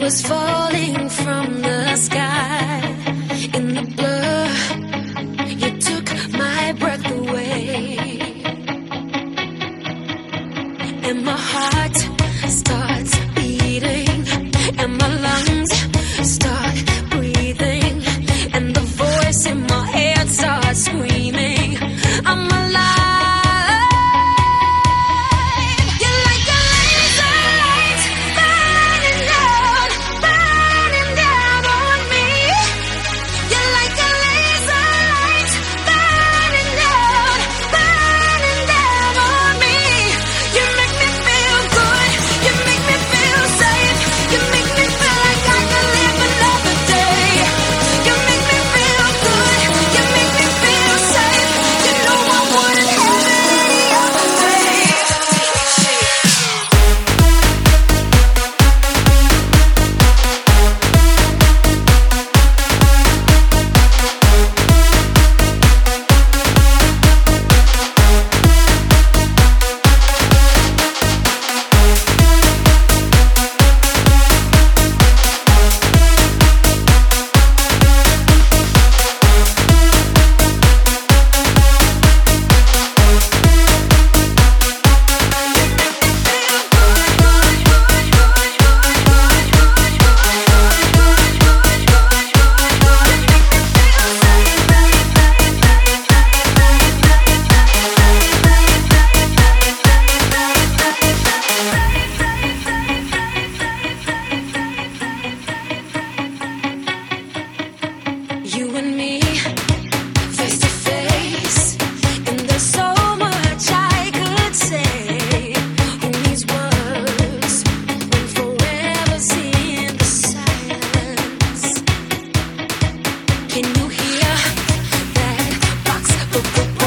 was falling from the sky. In the blur, you took my breath away. And my heart. Put, put, put.